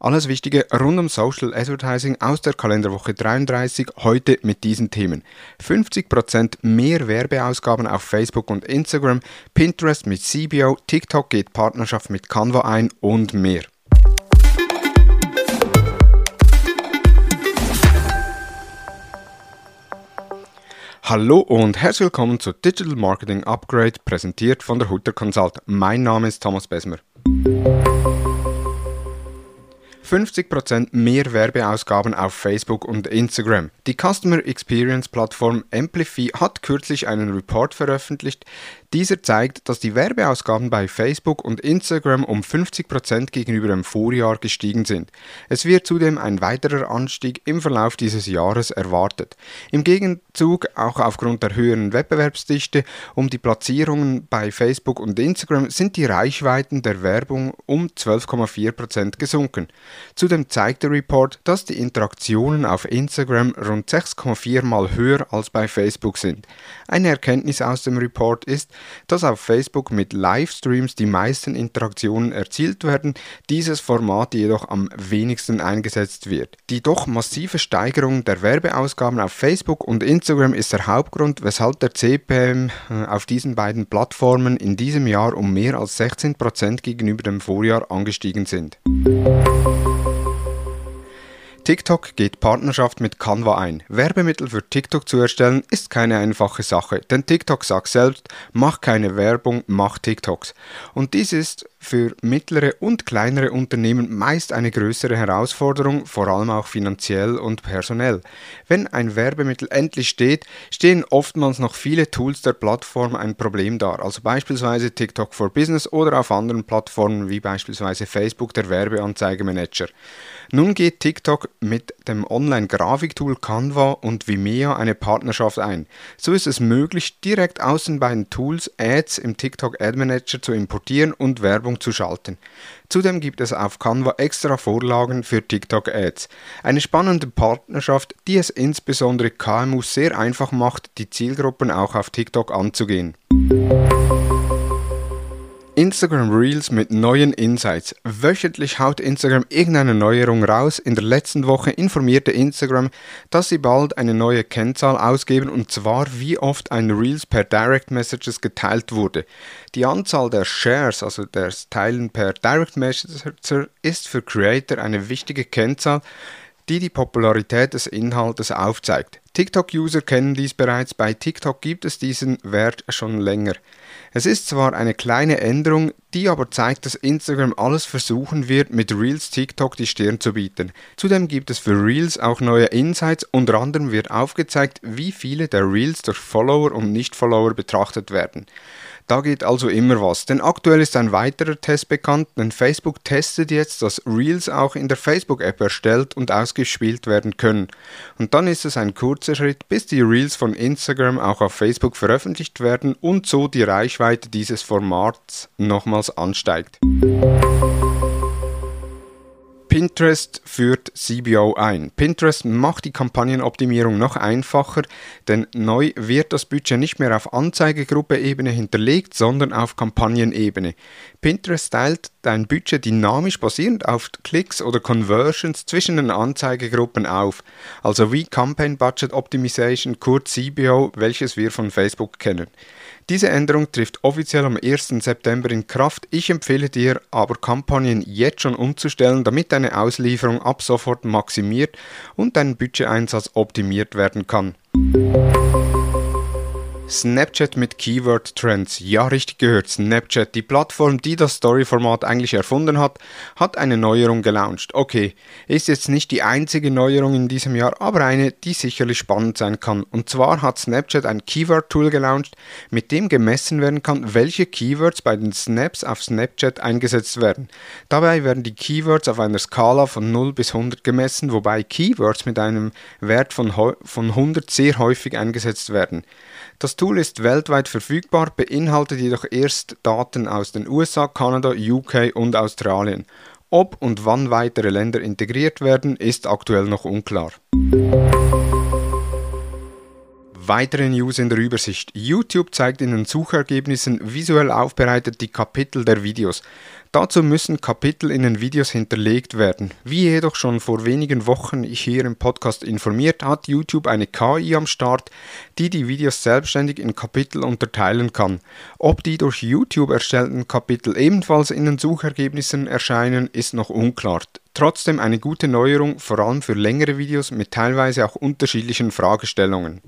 Alles Wichtige rund um Social Advertising aus der Kalenderwoche 33 heute mit diesen Themen. 50% mehr Werbeausgaben auf Facebook und Instagram, Pinterest mit CBO, TikTok geht Partnerschaft mit Canva ein und mehr. Hallo und herzlich willkommen zu Digital Marketing Upgrade, präsentiert von der Hutter Consult. Mein Name ist Thomas Besmer. 50% mehr Werbeausgaben auf Facebook und Instagram. Die Customer Experience Plattform Amplify hat kürzlich einen Report veröffentlicht. Dieser zeigt, dass die Werbeausgaben bei Facebook und Instagram um 50% gegenüber dem Vorjahr gestiegen sind. Es wird zudem ein weiterer Anstieg im Verlauf dieses Jahres erwartet. Im Gegenzug, auch aufgrund der höheren Wettbewerbsdichte um die Platzierungen bei Facebook und Instagram, sind die Reichweiten der Werbung um 12,4% gesunken. Zudem zeigt der Report, dass die Interaktionen auf Instagram rund 6,4 mal höher als bei Facebook sind. Eine Erkenntnis aus dem Report ist, dass auf Facebook mit Livestreams die meisten Interaktionen erzielt werden, dieses Format jedoch am wenigsten eingesetzt wird. Die doch massive Steigerung der Werbeausgaben auf Facebook und Instagram ist der Hauptgrund, weshalb der CPM äh, auf diesen beiden Plattformen in diesem Jahr um mehr als 16% gegenüber dem Vorjahr angestiegen sind. TikTok geht Partnerschaft mit Canva ein. Werbemittel für TikTok zu erstellen ist keine einfache Sache, denn TikTok sagt selbst, mach keine Werbung, mach TikToks. Und dies ist für mittlere und kleinere Unternehmen meist eine größere Herausforderung, vor allem auch finanziell und personell. Wenn ein Werbemittel endlich steht, stehen oftmals noch viele Tools der Plattform ein Problem dar, also beispielsweise TikTok for Business oder auf anderen Plattformen wie beispielsweise Facebook der Werbeanzeigemanager. Nun geht TikTok mit dem Online-Grafiktool Canva und Vimeo eine Partnerschaft ein. So ist es möglich, direkt aus den beiden Tools Ads im TikTok Ad Manager zu importieren und Werbung zu schalten. Zudem gibt es auf Canva extra Vorlagen für TikTok Ads. Eine spannende Partnerschaft, die es insbesondere KMU sehr einfach macht, die Zielgruppen auch auf TikTok anzugehen. Instagram Reels mit neuen Insights. Wöchentlich haut Instagram irgendeine Neuerung raus. In der letzten Woche informierte Instagram, dass sie bald eine neue Kennzahl ausgeben und zwar wie oft ein Reels per Direct Messages geteilt wurde. Die Anzahl der Shares, also des Teilen per Direct Messenger, ist für Creator eine wichtige Kennzahl, die die Popularität des Inhaltes aufzeigt. TikTok-User kennen dies bereits, bei TikTok gibt es diesen Wert schon länger. Es ist zwar eine kleine Änderung, die aber zeigt, dass Instagram alles versuchen wird, mit Reels TikTok die Stirn zu bieten. Zudem gibt es für Reels auch neue Insights, unter anderem wird aufgezeigt, wie viele der Reels durch Follower und Nicht-Follower betrachtet werden. Da geht also immer was. Denn aktuell ist ein weiterer Test bekannt, denn Facebook testet jetzt, dass Reels auch in der Facebook-App erstellt und ausgespielt werden können. Und dann ist es ein kurzer Schritt, bis die Reels von Instagram auch auf Facebook veröffentlicht werden und so die Reichweite dieses Formats nochmals ansteigt. Pinterest führt CBO ein. Pinterest macht die Kampagnenoptimierung noch einfacher, denn neu wird das Budget nicht mehr auf Anzeigegruppe-Ebene hinterlegt, sondern auf Kampagnenebene. Pinterest teilt dein Budget dynamisch basierend auf Klicks oder Conversions zwischen den Anzeigegruppen auf, also wie Campaign Budget Optimization, kurz CBO, welches wir von Facebook kennen. Diese Änderung trifft offiziell am 1. September in Kraft. Ich empfehle dir aber Kampagnen jetzt schon umzustellen, damit deine Auslieferung ab sofort maximiert und dein Budgeteinsatz optimiert werden kann. Snapchat mit Keyword Trends. Ja, richtig gehört. Snapchat, die Plattform, die das Story-Format eigentlich erfunden hat, hat eine Neuerung gelauncht. Okay, ist jetzt nicht die einzige Neuerung in diesem Jahr, aber eine, die sicherlich spannend sein kann. Und zwar hat Snapchat ein Keyword-Tool gelauncht, mit dem gemessen werden kann, welche Keywords bei den Snaps auf Snapchat eingesetzt werden. Dabei werden die Keywords auf einer Skala von 0 bis 100 gemessen, wobei Keywords mit einem Wert von, von 100 sehr häufig eingesetzt werden. Das Tool ist weltweit verfügbar, beinhaltet jedoch erst Daten aus den USA, Kanada, UK und Australien. Ob und wann weitere Länder integriert werden, ist aktuell noch unklar. Weitere News in der Übersicht. YouTube zeigt in den Suchergebnissen visuell aufbereitet die Kapitel der Videos. Dazu müssen Kapitel in den Videos hinterlegt werden. Wie jedoch schon vor wenigen Wochen ich hier im Podcast informiert, hat YouTube eine KI am Start, die die Videos selbstständig in Kapitel unterteilen kann. Ob die durch YouTube erstellten Kapitel ebenfalls in den Suchergebnissen erscheinen, ist noch unklar. Trotzdem eine gute Neuerung, vor allem für längere Videos mit teilweise auch unterschiedlichen Fragestellungen.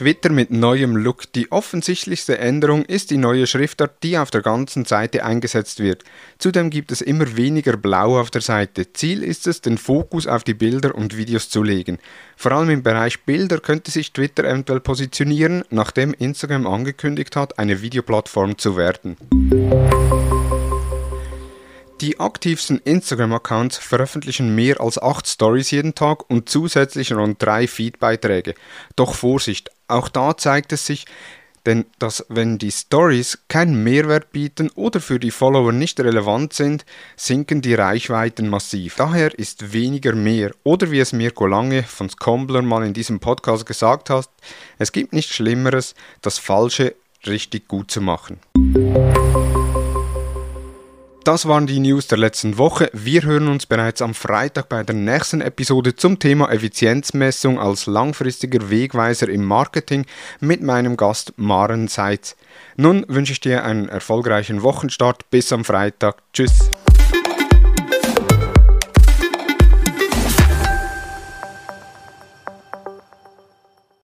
Twitter mit neuem Look. Die offensichtlichste Änderung ist die neue Schriftart, die auf der ganzen Seite eingesetzt wird. Zudem gibt es immer weniger Blau auf der Seite. Ziel ist es, den Fokus auf die Bilder und Videos zu legen. Vor allem im Bereich Bilder könnte sich Twitter eventuell positionieren, nachdem Instagram angekündigt hat, eine Videoplattform zu werden. Die aktivsten Instagram-Accounts veröffentlichen mehr als 8 Stories jeden Tag und zusätzlich rund 3 Feed-Beiträge. Doch Vorsicht, auch da zeigt es sich, denn dass wenn die Stories keinen Mehrwert bieten oder für die Follower nicht relevant sind, sinken die Reichweiten massiv. Daher ist weniger mehr. Oder wie es Mirko Lange von Scombler mal in diesem Podcast gesagt hat, es gibt nichts Schlimmeres, das Falsche richtig gut zu machen. Das waren die News der letzten Woche. Wir hören uns bereits am Freitag bei der nächsten Episode zum Thema Effizienzmessung als langfristiger Wegweiser im Marketing mit meinem Gast Maren Seitz. Nun wünsche ich dir einen erfolgreichen Wochenstart. Bis am Freitag. Tschüss.